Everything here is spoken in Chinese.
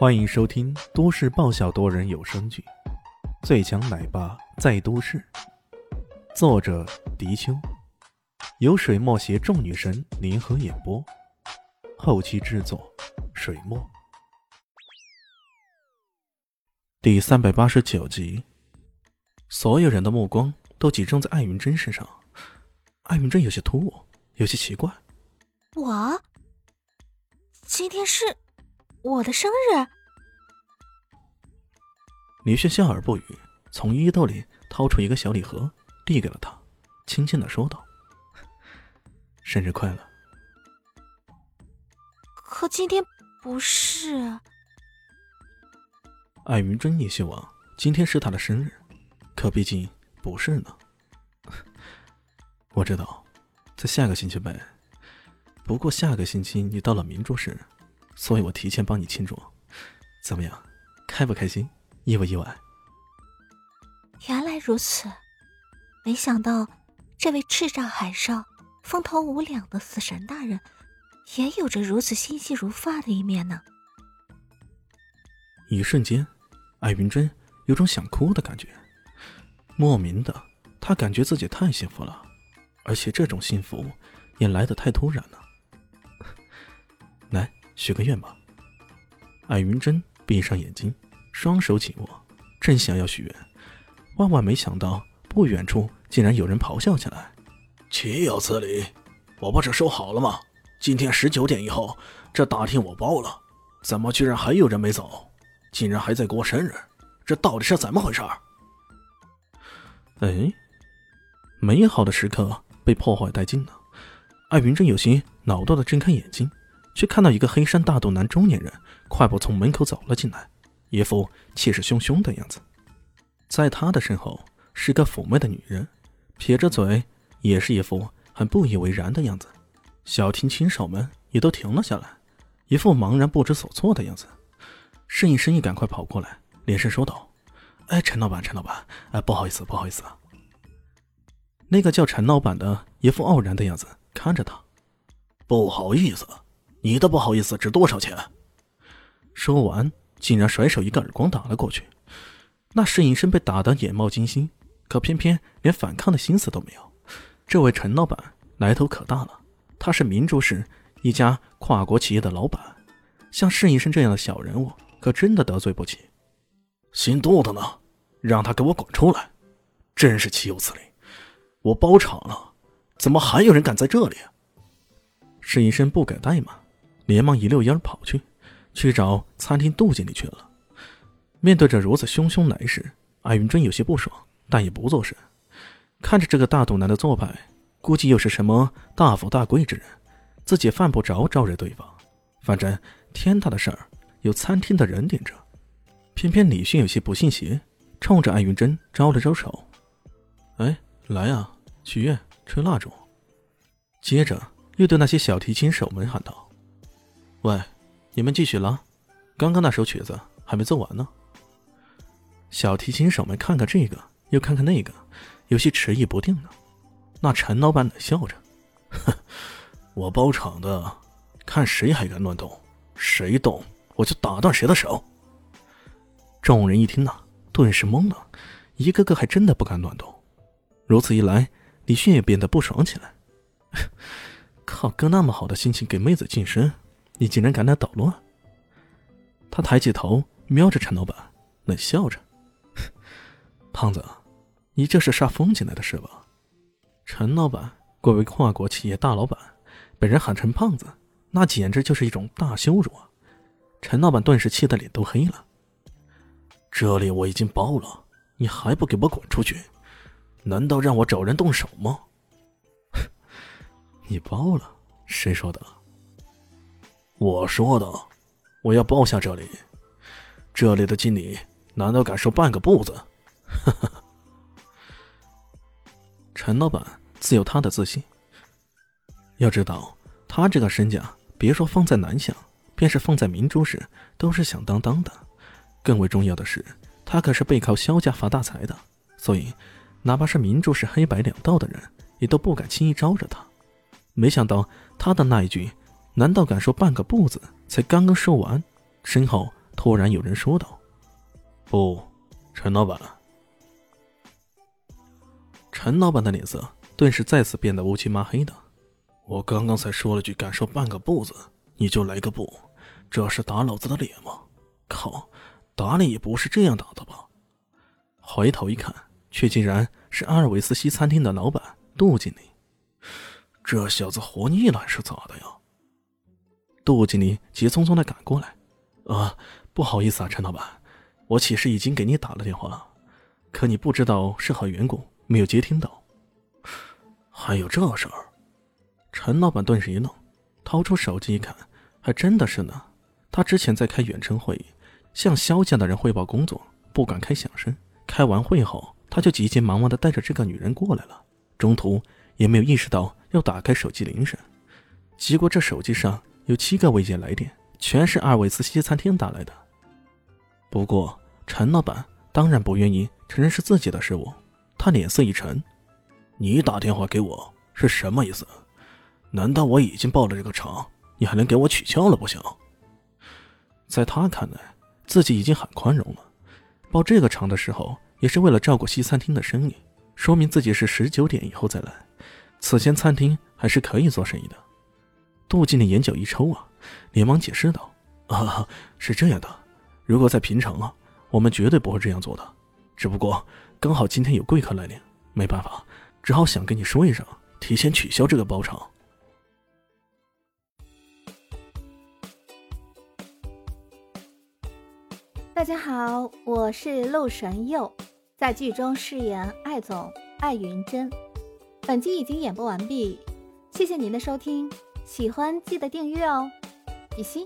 欢迎收听都市爆笑多人有声剧《最强奶爸在都市》，作者：迪秋，由水墨携众女神联合演播，后期制作：水墨。第三百八十九集，所有人的目光都集中在艾云珍身上。艾云珍有些突兀，有些奇怪：“我今天是？”我的生日，李炫笑而不语，从衣兜里掏出一个小礼盒，递给了他，轻轻的说道：“生日快乐。”可今天不是。艾云珍也希望今天是他的生日，可毕竟不是呢。我知道，在下个星期呗。不过下个星期你到了明珠市。所以我提前帮你庆祝，怎么样？开不开心？意不意外？原来如此，没想到这位叱咤海上、风头无两的死神大人，也有着如此心细如发的一面呢。一瞬间，艾云珍有种想哭的感觉，莫名的，她感觉自己太幸福了，而且这种幸福也来得太突然了。来。许个愿吧。艾云珍闭上眼睛，双手紧握，正想要许愿，万万没想到，不远处竟然有人咆哮起来：“岂有此理！我不是说好了吗？今天十九点以后，这大厅我包了。怎么居然还有人没走？竟然还在过生日？这到底是怎么回事？”哎，美好的时刻被破坏殆尽了。艾云珍有些恼怒的睁开眼睛。却看到一个黑衫大肚腩中年人快步从门口走了进来，一副气势汹汹的样子。在他的身后是个妩媚的女人，撇着嘴，也是一副很不以为然的样子。小厅亲手们也都停了下来，一副茫然不知所措的样子。侍应生意赶快跑过来，连声说道：“哎，陈老板，陈老板，哎，不好意思，不好意思啊。”那个叫陈老板的一副傲然的样子看着他，不好意思。你的不好意思值多少钱？说完，竟然甩手一个耳光打了过去。那侍应生被打得眼冒金星，可偏偏连反抗的心思都没有。这位陈老板来头可大了，他是明珠市一家跨国企业的老板，像侍应生这样的小人物，可真的得罪不起。姓杜的呢？让他给我滚出来！真是岂有此理！我包场了，怎么还有人敢在这里？侍应生不敢怠慢。连忙一溜烟跑去，去找餐厅杜经理去了。面对着如此汹汹来势，艾云珍有些不爽，但也不作声。看着这个大肚腩的做派，估计又是什么大富大贵之人，自己犯不着招惹对方。反正天大的事儿，有餐厅的人顶着。偏偏李迅有些不信邪，冲着艾云珍招了招手：“哎，来啊，许愿，吹蜡烛。”接着又对那些小提琴手们喊道。喂，你们继续拉，刚刚那首曲子还没奏完呢。小提琴手们看看这个，又看看那个，有些迟疑不定呢。那陈老板冷笑着：“哼，我包场的，看谁还敢乱动，谁动我就打断谁的手。”众人一听呐，顿时懵了，一个个还真的不敢乱动。如此一来，李迅也变得不爽起来。靠，哥那么好的心情给妹子晋升。你竟然敢来捣乱！他抬起头瞄着陈老板，冷笑着：“胖子，你这是煞风景来的是吧？”陈老板贵为跨国企业大老板，被人喊成胖子，那简直就是一种大羞辱啊！陈老板顿时气得脸都黑了。这里我已经包了，你还不给我滚出去？难道让我找人动手吗？你包了？谁说的？我说的，我要包下这里。这里的经理难道敢说半个不字？陈老板自有他的自信。要知道，他这个身价，别说放在南巷，便是放在明珠市，都是响当当的。更为重要的是，他可是背靠萧家发大财的，所以，哪怕是明珠市黑白两道的人，也都不敢轻易招惹他。没想到他的那一句。难道敢说半个不字？才刚刚说完，身后突然有人说道：“不，陈老板。”陈老板的脸色顿时再次变得乌漆麻黑的。我刚刚才说了句“敢说半个不字”，你就来个不，这是打老子的脸吗？靠，打脸也不是这样打的吧？回头一看，却竟然是阿尔维斯西餐厅的老板杜经理。这小子活腻了还是咋的呀？杜经理急匆匆的赶过来：“啊，不好意思啊，陈老板，我其实已经给你打了电话，可你不知道是何缘故，没有接听到。还有这事儿？”陈老板顿时一愣，掏出手机一看，还真的是呢。他之前在开远程会议，向肖家的人汇报工作，不敢开响声。开完会后，他就急急忙忙的带着这个女人过来了，中途也没有意识到要打开手机铃声。结果这手机上有七个未接来电，全是阿尔维斯西餐厅打来的。不过陈老板当然不愿意承认是自己的失误，他脸色一沉：“你打电话给我是什么意思？”难道我已经报了这个场，你还能给我取消了不行？在他看来，自己已经很宽容了。报这个场的时候，也是为了照顾西餐厅的生意，说明自己是十九点以后再来。此前餐厅还是可以做生意的。杜经理眼角一抽啊，连忙解释道：“啊，是这样的，如果在平常啊，我们绝对不会这样做的。只不过刚好今天有贵客来临，没办法，只好想跟你说一声，提前取消这个包场。”大家好，我是陆神佑，在剧中饰演艾总艾云珍。本集已经演播完毕，谢谢您的收听，喜欢记得订阅哦，比心。